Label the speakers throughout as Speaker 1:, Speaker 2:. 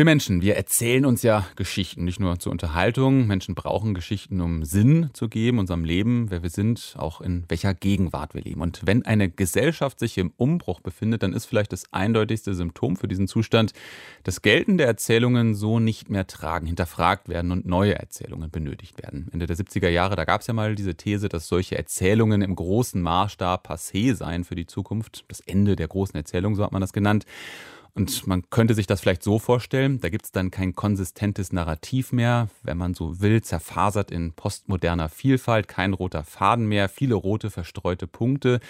Speaker 1: wir Menschen, wir erzählen uns ja Geschichten, nicht nur zur Unterhaltung. Menschen brauchen Geschichten, um Sinn zu geben, unserem Leben, wer wir sind, auch in welcher Gegenwart wir leben. Und wenn eine Gesellschaft sich im Umbruch befindet, dann ist vielleicht das eindeutigste Symptom für diesen Zustand, dass geltende Erzählungen so nicht mehr tragen, hinterfragt werden und neue Erzählungen benötigt werden. Ende der 70er Jahre, da gab es ja mal diese These, dass solche Erzählungen im großen Maßstab passé seien für die Zukunft. Das Ende der großen Erzählung, so hat man das genannt. Und man könnte sich das vielleicht so vorstellen, da gibt es dann kein konsistentes Narrativ mehr, wenn man so will, zerfasert in postmoderner Vielfalt, kein roter Faden mehr, viele rote verstreute Punkte,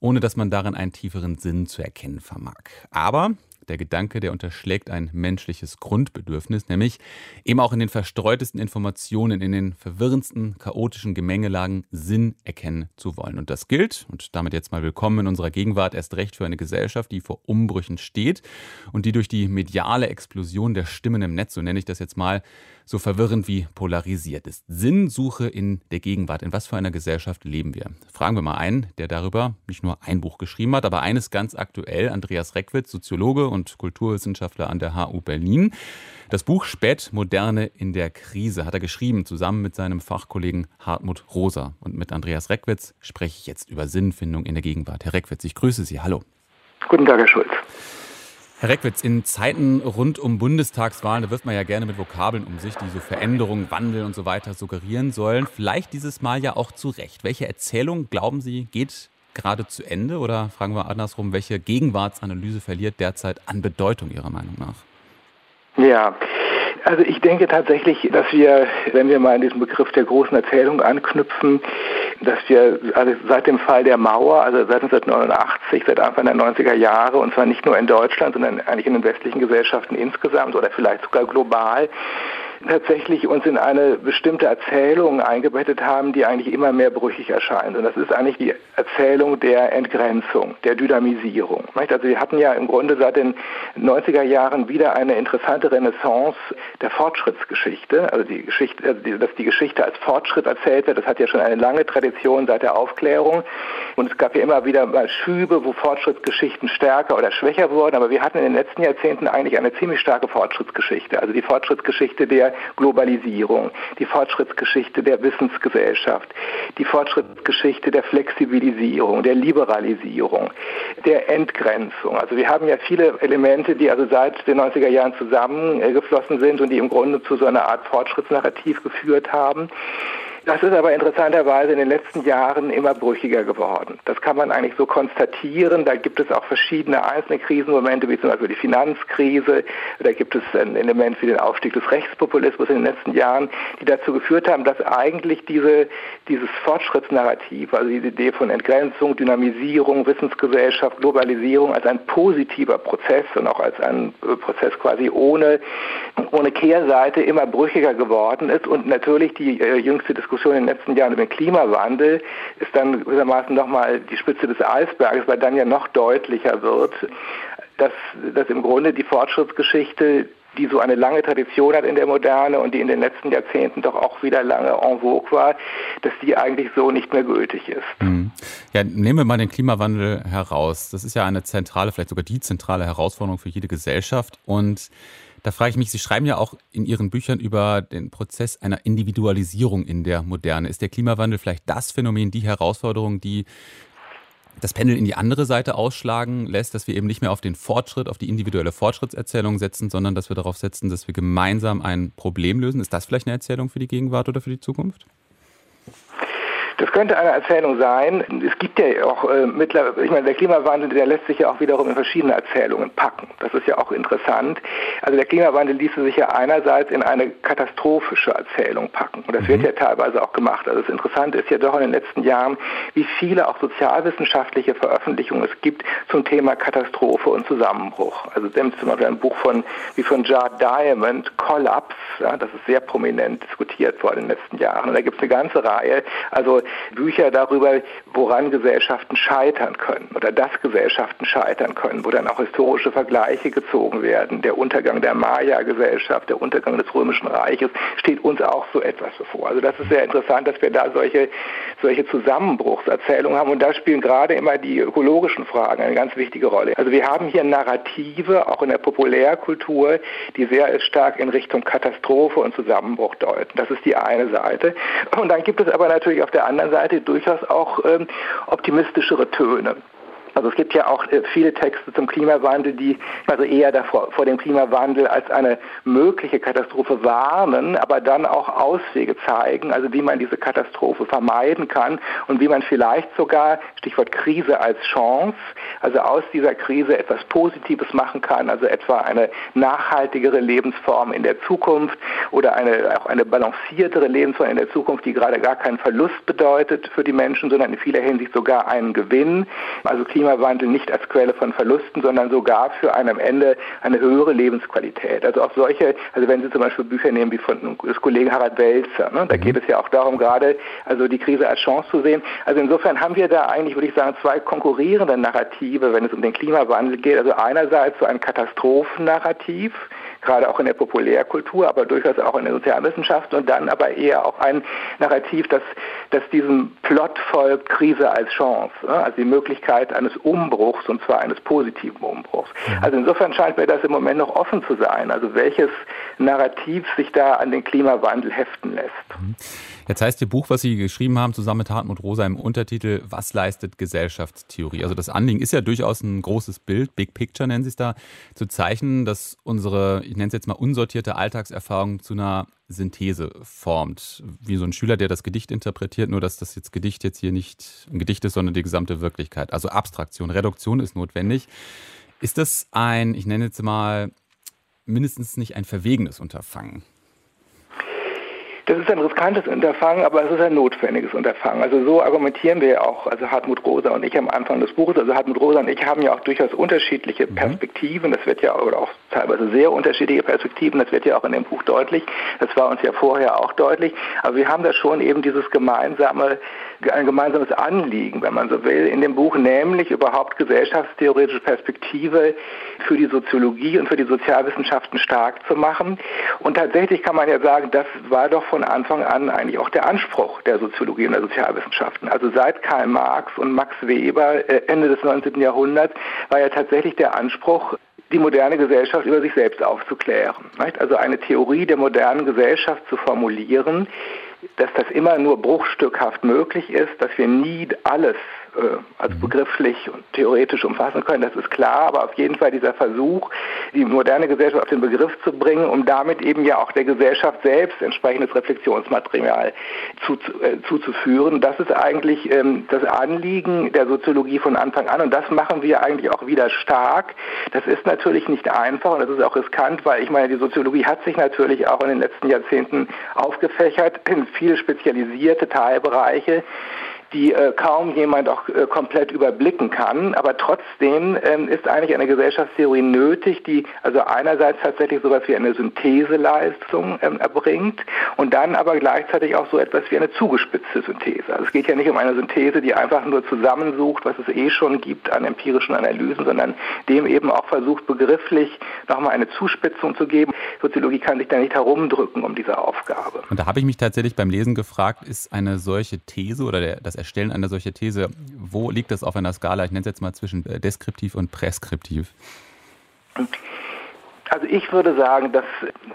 Speaker 1: ohne dass man darin einen tieferen Sinn zu erkennen vermag. Aber der Gedanke, der unterschlägt ein menschliches Grundbedürfnis, nämlich eben auch in den verstreutesten Informationen, in den verwirrendsten, chaotischen Gemengelagen Sinn erkennen zu wollen. Und das gilt, und damit jetzt mal willkommen in unserer Gegenwart, erst recht für eine Gesellschaft, die vor Umbrüchen steht und die durch die mediale Explosion der Stimmen im Netz, so nenne ich das jetzt mal, so verwirrend wie polarisiert ist. Sinnsuche in der Gegenwart. In was für einer Gesellschaft leben wir? Fragen wir mal einen, der darüber nicht nur ein Buch geschrieben hat, aber eines ganz aktuell, Andreas Reckwitz, Soziologe und Kulturwissenschaftler an der HU Berlin. Das Buch Spätmoderne in der Krise hat er geschrieben, zusammen mit seinem Fachkollegen Hartmut Rosa. Und mit Andreas Reckwitz spreche ich jetzt über Sinnfindung in der Gegenwart. Herr Reckwitz, ich grüße Sie. Hallo.
Speaker 2: Guten Tag, Herr Schulz.
Speaker 1: Herr Reckwitz, in Zeiten rund um Bundestagswahlen, da wirft man ja gerne mit Vokabeln um sich, die so Veränderungen, Wandel und so weiter suggerieren sollen. Vielleicht dieses Mal ja auch zu Recht. Welche Erzählung, glauben Sie, geht gerade zu Ende? Oder fragen wir andersrum, welche Gegenwartsanalyse verliert derzeit an Bedeutung Ihrer Meinung nach?
Speaker 2: Ja, also ich denke tatsächlich, dass wir, wenn wir mal an diesen Begriff der großen Erzählung anknüpfen, dass wir also seit dem Fall der Mauer, also seit 1989, seit Anfang der 90er Jahre, und zwar nicht nur in Deutschland, sondern eigentlich in den westlichen Gesellschaften insgesamt oder vielleicht sogar global, tatsächlich uns in eine bestimmte Erzählung eingebettet haben, die eigentlich immer mehr brüchig erscheint. Und das ist eigentlich die Erzählung der Entgrenzung, der Dynamisierung. Also wir hatten ja im Grunde seit den 90er Jahren wieder eine interessante Renaissance der Fortschrittsgeschichte. Also die Geschichte, also dass die Geschichte als Fortschritt erzählt wird, das hat ja schon eine lange Tradition seit der Aufklärung. Und es gab ja immer wieder mal Schübe, wo Fortschrittsgeschichten stärker oder schwächer wurden. Aber wir hatten in den letzten Jahrzehnten eigentlich eine ziemlich starke Fortschrittsgeschichte. Also die Fortschrittsgeschichte der Globalisierung, die Fortschrittsgeschichte der Wissensgesellschaft, die Fortschrittsgeschichte der Flexibilisierung, der Liberalisierung, der Entgrenzung. Also wir haben ja viele Elemente, die also seit den 90er Jahren zusammengeflossen sind und die im Grunde zu so einer Art Fortschrittsnarrativ geführt haben. Das ist aber interessanterweise in den letzten Jahren immer brüchiger geworden. Das kann man eigentlich so konstatieren. Da gibt es auch verschiedene einzelne Krisenmomente, wie zum Beispiel die Finanzkrise. Da gibt es ein Element wie den Aufstieg des Rechtspopulismus in den letzten Jahren, die dazu geführt haben, dass eigentlich diese, dieses Fortschrittsnarrativ, also diese Idee von Entgrenzung, Dynamisierung, Wissensgesellschaft, Globalisierung als ein positiver Prozess und auch als ein äh, Prozess quasi ohne, ohne Kehrseite immer brüchiger geworden ist und natürlich die äh, jüngste Diskussion Diskussion in den letzten Jahren über den Klimawandel ist dann gewissermaßen nochmal die Spitze des Eisberges, weil dann ja noch deutlicher wird, dass, dass im Grunde die Fortschrittsgeschichte die so eine lange Tradition hat in der Moderne und die in den letzten Jahrzehnten doch auch wieder lange en vogue war, dass die eigentlich so nicht mehr gültig ist.
Speaker 1: Mhm. Ja, nehmen wir mal den Klimawandel heraus. Das ist ja eine zentrale, vielleicht sogar die zentrale Herausforderung für jede Gesellschaft und da frage ich mich, Sie schreiben ja auch in Ihren Büchern über den Prozess einer Individualisierung in der Moderne. Ist der Klimawandel vielleicht das Phänomen, die Herausforderung, die das Pendel in die andere Seite ausschlagen lässt, dass wir eben nicht mehr auf den Fortschritt, auf die individuelle Fortschrittserzählung setzen, sondern dass wir darauf setzen, dass wir gemeinsam ein Problem lösen? Ist das vielleicht eine Erzählung für die Gegenwart oder für die Zukunft?
Speaker 2: Das könnte eine Erzählung sein. Es gibt ja auch äh, mittlerweile, ich meine, der Klimawandel, der lässt sich ja auch wiederum in verschiedene Erzählungen packen. Das ist ja auch interessant. Also der Klimawandel ließe sich ja einerseits in eine katastrophische Erzählung packen. Und das mhm. wird ja teilweise auch gemacht. Also das Interessante ist ja doch in den letzten Jahren, wie viele auch sozialwissenschaftliche Veröffentlichungen es gibt zum Thema Katastrophe und Zusammenbruch. Also zum Beispiel ein Buch von, wie von Jard Diamond, Collapse, ja, das ist sehr prominent diskutiert worden in den letzten Jahren. Und da gibt es eine ganze Reihe. Also Bücher darüber, woran Gesellschaften scheitern können oder dass Gesellschaften scheitern können, wo dann auch historische Vergleiche gezogen werden. Der Untergang der Maya-Gesellschaft, der Untergang des Römischen Reiches steht uns auch so etwas bevor. Also das ist sehr interessant, dass wir da solche, solche Zusammenbruchserzählungen haben und da spielen gerade immer die ökologischen Fragen eine ganz wichtige Rolle. Also wir haben hier Narrative, auch in der Populärkultur, die sehr stark in Richtung Katastrophe und Zusammenbruch deuten. Das ist die eine Seite. Und dann gibt es aber natürlich auf der anderen Seite durchaus auch ähm, optimistischere Töne. Also es gibt ja auch äh, viele Texte zum Klimawandel, die also eher davor, vor dem Klimawandel als eine mögliche Katastrophe warnen, aber dann auch Auswege zeigen, also wie man diese Katastrophe vermeiden kann und wie man vielleicht sogar, Stichwort Krise als Chance, also aus dieser Krise etwas Positives machen kann, also etwa eine nachhaltigere Lebensform in der Zukunft oder eine, auch eine balanciertere Lebensform in der Zukunft, die gerade gar keinen Verlust bedeutet für die Menschen, sondern in vieler Hinsicht sogar einen Gewinn. Also Klima Klimawandel nicht als Quelle von Verlusten, sondern sogar für einen am Ende eine höhere Lebensqualität. Also auch solche, also wenn Sie zum Beispiel Bücher nehmen wie von des Kollegen Harald Welzer, ne, da mhm. geht es ja auch darum, gerade also die Krise als Chance zu sehen. Also insofern haben wir da eigentlich, würde ich sagen, zwei konkurrierende Narrative, wenn es um den Klimawandel geht. Also einerseits so ein Katastrophennarrativ, gerade auch in der Populärkultur, aber durchaus auch in der Sozialwissenschaft und dann aber eher auch ein Narrativ, das, das diesem Plot folgt, Krise als Chance, ne? also die Möglichkeit eines Umbruchs und zwar eines positiven Umbruchs. Mhm. Also insofern scheint mir das im Moment noch offen zu sein, also welches Narrativ sich da an den Klimawandel heften lässt.
Speaker 1: Mhm. Jetzt heißt Ihr Buch, was Sie geschrieben haben, zusammen mit Hartmut Rosa im Untertitel Was leistet Gesellschaftstheorie? Also das Anliegen ist ja durchaus ein großes Bild, Big Picture nennen Sie es da, zu zeichnen, dass unsere, ich nenne es jetzt mal unsortierte Alltagserfahrung zu einer Synthese formt. Wie so ein Schüler, der das Gedicht interpretiert, nur dass das jetzt Gedicht jetzt hier nicht ein Gedicht ist, sondern die gesamte Wirklichkeit. Also Abstraktion, Reduktion ist notwendig. Ist das ein, ich nenne jetzt mal, mindestens nicht ein verwegenes Unterfangen?
Speaker 2: Das ist ein riskantes Unterfangen, aber es ist ein notwendiges Unterfangen. Also so argumentieren wir auch, also Hartmut Rosa und ich am Anfang des Buches. Also Hartmut Rosa und ich haben ja auch durchaus unterschiedliche mhm. Perspektiven. Das wird ja oder auch teilweise sehr unterschiedliche Perspektiven. Das wird ja auch in dem Buch deutlich. Das war uns ja vorher auch deutlich. Aber wir haben da schon eben dieses gemeinsame, ein gemeinsames Anliegen, wenn man so will, in dem Buch, nämlich überhaupt gesellschaftstheoretische Perspektive für die Soziologie und für die Sozialwissenschaften stark zu machen. Und tatsächlich kann man ja sagen, das war doch von Anfang an eigentlich auch der Anspruch der Soziologie und der Sozialwissenschaften. Also seit Karl Marx und Max Weber äh, Ende des 19. Jahrhunderts war ja tatsächlich der Anspruch, die moderne Gesellschaft über sich selbst aufzuklären. Also eine Theorie der modernen Gesellschaft zu formulieren, dass das immer nur bruchstückhaft möglich ist, dass wir nie alles als mhm. begrifflich und theoretisch umfassen können, das ist klar, aber auf jeden Fall dieser Versuch, die moderne Gesellschaft auf den Begriff zu bringen, um damit eben ja auch der Gesellschaft selbst entsprechendes Reflexionsmaterial zu, äh, zuzuführen, das ist eigentlich ähm, das Anliegen der Soziologie von Anfang an und das machen wir eigentlich auch wieder stark. Das ist natürlich nicht einfach und das ist auch riskant, weil ich meine, die Soziologie hat sich natürlich auch in den letzten Jahrzehnten aufgefächert in viele spezialisierte Teilbereiche die äh, kaum jemand auch äh, komplett überblicken kann. Aber trotzdem ähm, ist eigentlich eine Gesellschaftstheorie nötig, die also einerseits tatsächlich so etwas wie eine Syntheseleistung ähm, erbringt und dann aber gleichzeitig auch so etwas wie eine zugespitzte Synthese. Also es geht ja nicht um eine Synthese, die einfach nur zusammensucht, was es eh schon gibt an empirischen Analysen, sondern dem eben auch versucht, begrifflich nochmal eine Zuspitzung zu geben. Soziologie kann sich da nicht herumdrücken um diese Aufgabe.
Speaker 1: Und da habe ich mich tatsächlich beim Lesen gefragt, ist eine solche These oder der, das Erstellen einer solchen These, wo liegt das auf einer Skala, ich nenne es jetzt mal zwischen äh, deskriptiv und präskriptiv?
Speaker 2: Also ich würde sagen, dass,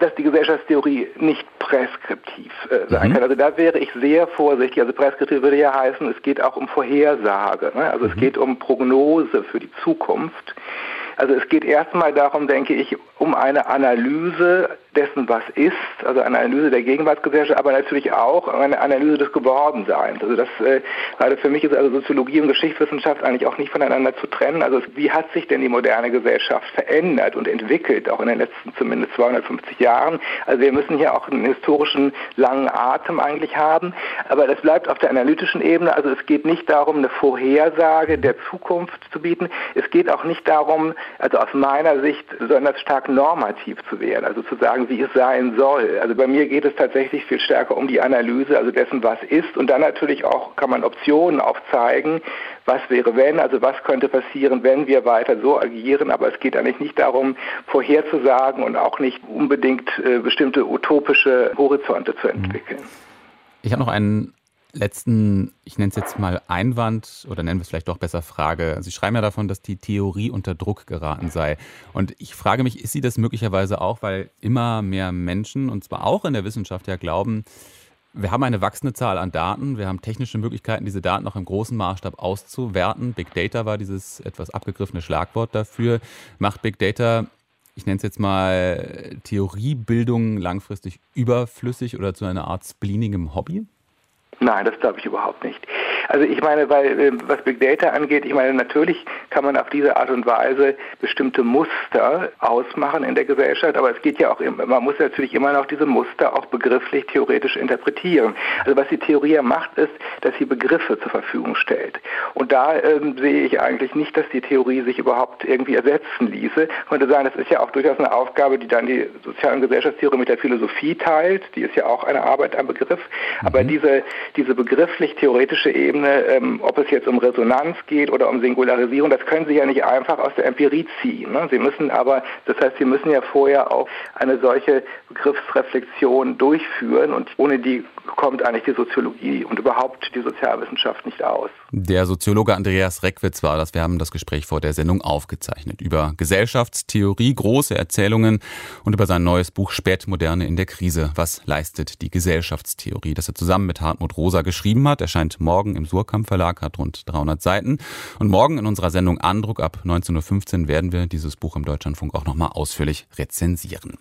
Speaker 2: dass die Gesellschaftstheorie nicht präskriptiv äh, sein mhm. kann. Also da wäre ich sehr vorsichtig. Also präskriptiv würde ja heißen, es geht auch um Vorhersage. Ne? Also mhm. es geht um Prognose für die Zukunft. Also es geht erstmal darum, denke ich, um eine Analyse dessen, was ist, also eine Analyse der Gegenwartsgesellschaft, aber natürlich auch eine Analyse des Gewordenseins. Also das, äh, gerade für mich ist also Soziologie und Geschichtswissenschaft eigentlich auch nicht voneinander zu trennen. Also wie hat sich denn die moderne Gesellschaft verändert und entwickelt, auch in den letzten zumindest 250 Jahren? Also wir müssen hier auch einen historischen langen Atem eigentlich haben, aber das bleibt auf der analytischen Ebene. Also es geht nicht darum, eine Vorhersage der Zukunft zu bieten. Es geht auch nicht darum, also aus meiner Sicht besonders stark normativ zu werden, also zu sagen, wie es sein soll. Also bei mir geht es tatsächlich viel stärker um die Analyse, also dessen, was ist und dann natürlich auch kann man Optionen aufzeigen, was wäre wenn, also was könnte passieren, wenn wir weiter so agieren, aber es geht eigentlich nicht darum, vorherzusagen und auch nicht unbedingt äh, bestimmte utopische Horizonte zu entwickeln.
Speaker 1: Ich habe noch einen letzten, ich nenne es jetzt mal Einwand oder nennen wir es vielleicht doch besser Frage. Sie schreiben ja davon, dass die Theorie unter Druck geraten sei. Und ich frage mich, ist sie das möglicherweise auch, weil immer mehr Menschen, und zwar auch in der Wissenschaft ja glauben, wir haben eine wachsende Zahl an Daten, wir haben technische Möglichkeiten, diese Daten auch im großen Maßstab auszuwerten. Big Data war dieses etwas abgegriffene Schlagwort dafür. Macht Big Data ich nenne es jetzt mal Theoriebildung langfristig überflüssig oder zu einer Art spleenigem Hobby?
Speaker 2: Nein, das glaube ich überhaupt nicht. Also ich meine, weil äh, was Big Data angeht, ich meine, natürlich kann man auf diese Art und Weise bestimmte Muster ausmachen in der Gesellschaft, aber es geht ja auch, man muss natürlich immer noch diese Muster auch begrifflich theoretisch interpretieren. Also was die Theorie macht, ist, dass sie Begriffe zur Verfügung stellt. Und da ähm, sehe ich eigentlich nicht, dass die Theorie sich überhaupt irgendwie ersetzen ließe. Ich könnte sagen, das ist ja auch durchaus eine Aufgabe, die dann die Sozial- und Gesellschaftstheorie mit der Philosophie teilt. Die ist ja auch eine Arbeit am Begriff. Aber mhm. diese, diese begrifflich-theoretische Ebene, ähm, ob es jetzt um Resonanz geht oder um Singularisierung, das können Sie ja nicht einfach aus der Empirie ziehen. Ne? Sie müssen aber, das heißt, Sie müssen ja vorher auch eine solche Begriffsreflexion durchführen und ohne die kommt eigentlich die Soziologie und überhaupt die Sozialwissenschaft nicht aus.
Speaker 1: Der Soziologe Andreas Reckwitz war das. Wir haben das Gespräch vor der Sendung aufgezeichnet über Gesellschaftstheorie, große Erzählungen und über sein neues Buch Spätmoderne in der Krise. Was leistet die Gesellschaftstheorie? Das er zusammen mit Hartmut Rosa geschrieben hat, erscheint morgen im Surkamp Verlag, hat rund 300 Seiten. Und morgen in unserer Sendung Andruck ab 19.15 Uhr werden wir dieses Buch im Deutschlandfunk auch nochmal ausführlich rezensieren.